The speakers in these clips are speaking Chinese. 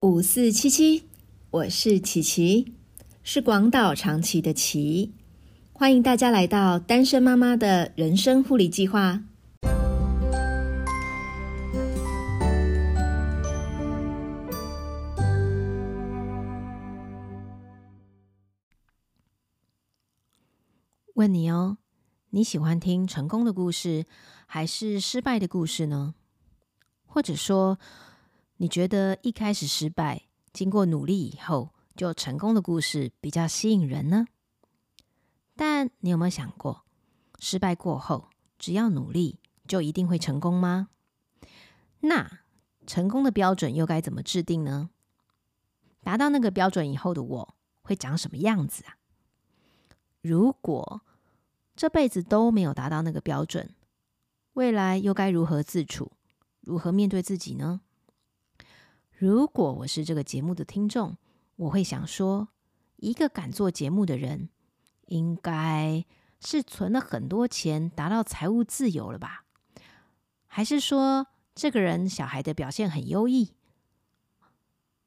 五四七七，我是琪琪，是广岛长崎的琪，欢迎大家来到单身妈妈的人生护理计划。问你哦，你喜欢听成功的故事，还是失败的故事呢？或者说？你觉得一开始失败，经过努力以后就成功的故事比较吸引人呢？但你有没有想过，失败过后只要努力就一定会成功吗？那成功的标准又该怎么制定呢？达到那个标准以后的我会长什么样子啊？如果这辈子都没有达到那个标准，未来又该如何自处？如何面对自己呢？如果我是这个节目的听众，我会想说，一个敢做节目的人，应该是存了很多钱，达到财务自由了吧？还是说，这个人小孩的表现很优异，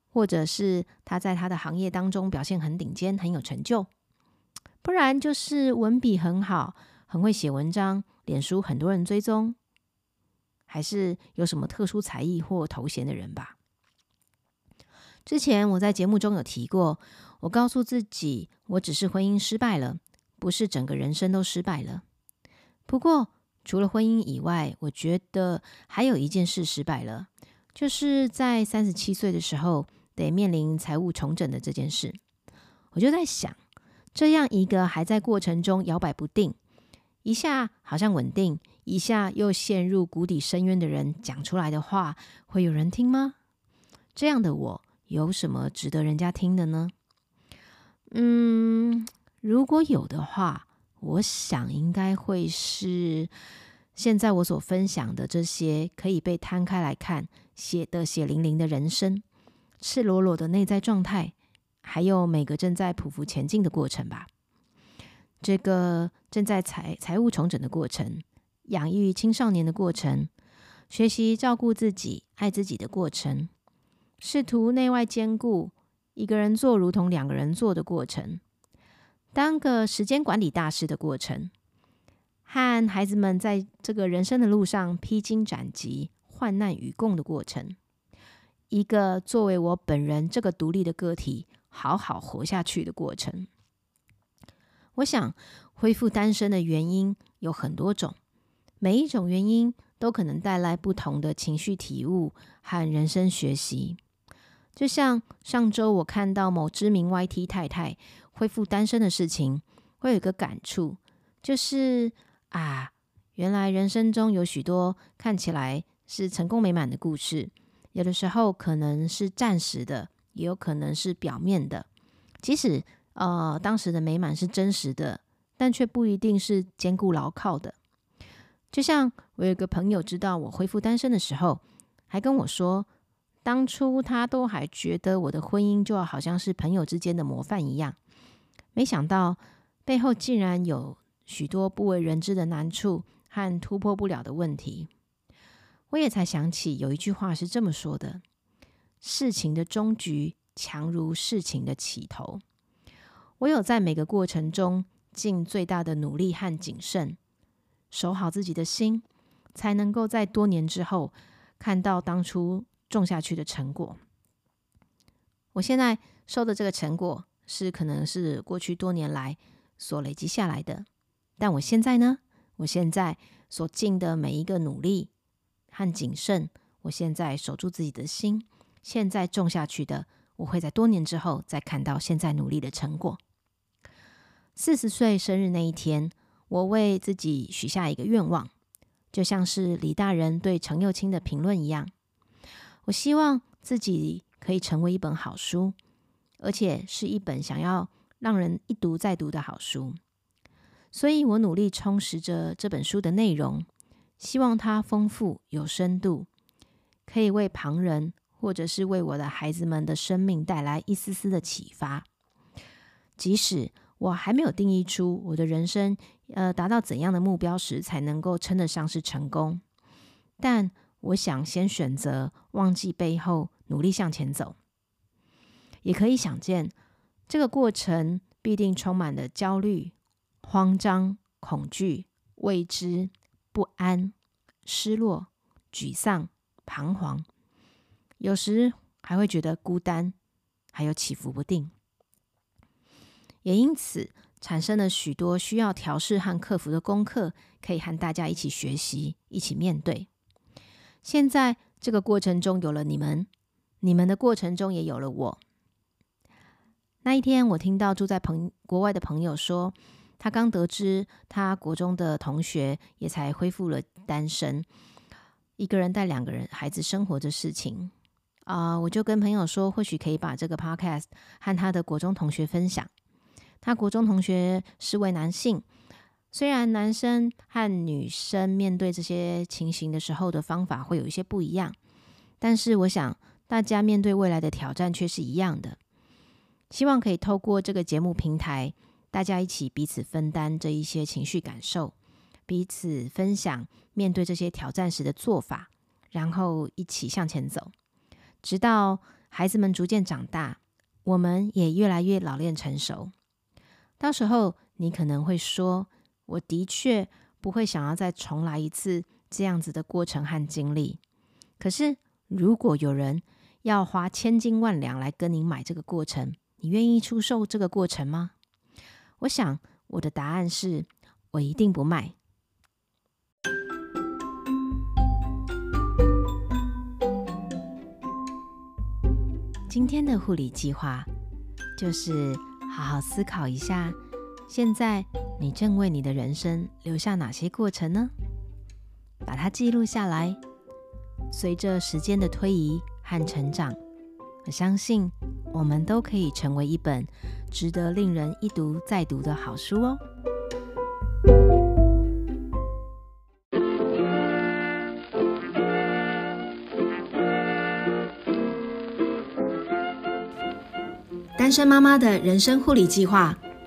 或者是他在他的行业当中表现很顶尖，很有成就？不然就是文笔很好，很会写文章，脸书很多人追踪，还是有什么特殊才艺或头衔的人吧？之前我在节目中有提过，我告诉自己，我只是婚姻失败了，不是整个人生都失败了。不过，除了婚姻以外，我觉得还有一件事失败了，就是在三十七岁的时候得面临财务重整的这件事。我就在想，这样一个还在过程中摇摆不定，一下好像稳定，一下又陷入谷底深渊的人讲出来的话，会有人听吗？这样的我。有什么值得人家听的呢？嗯，如果有的话，我想应该会是现在我所分享的这些可以被摊开来看、写的血淋淋的人生、赤裸裸的内在状态，还有每个正在匍匐前进的过程吧。这个正在财财务重整的过程，养育青少年的过程，学习照顾自己、爱自己的过程。试图内外兼顾，一个人做如同两个人做的过程，当个时间管理大师的过程，和孩子们在这个人生的路上披荆斩棘、患难与共的过程，一个作为我本人这个独立的个体好好活下去的过程。我想恢复单身的原因有很多种，每一种原因都可能带来不同的情绪体悟和人生学习。就像上周我看到某知名 YT 太太恢复单身的事情，会有一个感触，就是啊，原来人生中有许多看起来是成功美满的故事，有的时候可能是暂时的，也有可能是表面的。即使呃当时的美满是真实的，但却不一定是坚固牢靠的。就像我有个朋友知道我恢复单身的时候，还跟我说。当初他都还觉得我的婚姻就好像是朋友之间的模范一样，没想到背后竟然有许多不为人知的难处和突破不了的问题。我也才想起有一句话是这么说的：“事情的终局强如事情的起头。”唯有在每个过程中尽最大的努力和谨慎，守好自己的心，才能够在多年之后看到当初。种下去的成果，我现在收的这个成果是可能是过去多年来所累积下来的。但我现在呢，我现在所尽的每一个努力和谨慎，我现在守住自己的心，现在种下去的，我会在多年之后再看到现在努力的成果。四十岁生日那一天，我为自己许下一个愿望，就像是李大人对程又青的评论一样。我希望自己可以成为一本好书，而且是一本想要让人一读再读的好书。所以我努力充实着这本书的内容，希望它丰富有深度，可以为旁人或者是为我的孩子们的生命带来一丝丝的启发。即使我还没有定义出我的人生，呃，达到怎样的目标时才能够称得上是成功，但。我想先选择忘记背后，努力向前走。也可以想见，这个过程必定充满了焦虑、慌张、恐惧、未知、不安、失落、沮丧、彷徨，有时还会觉得孤单，还有起伏不定。也因此，产生了许多需要调试和克服的功课，可以和大家一起学习，一起面对。现在这个过程中有了你们，你们的过程中也有了我。那一天，我听到住在朋国外的朋友说，他刚得知他国中的同学也才恢复了单身，一个人带两个人孩子生活的事情啊，我就跟朋友说，或许可以把这个 podcast 和他的国中同学分享。他国中同学是位男性，虽然男生和女生面对这些情形的时候的方法会有一些不一样，但是我想大家面对未来的挑战却是一样的。希望可以透过这个节目平台，大家一起彼此分担这一些情绪感受，彼此分享面对这些挑战时的做法，然后一起向前走，直到孩子们逐渐长大，我们也越来越老练成熟。到时候你可能会说：“我的确不会想要再重来一次这样子的过程和经历。”可是如果有人要花千金万两来跟你买这个过程，你愿意出售这个过程吗？我想我的答案是我一定不卖。今天的护理计划就是好好思考一下，现在你正为你的人生留下哪些过程呢？把它记录下来。随着时间的推移和成长，我相信。我们都可以成为一本值得令人一读再读的好书哦。单身妈妈的人生护理计划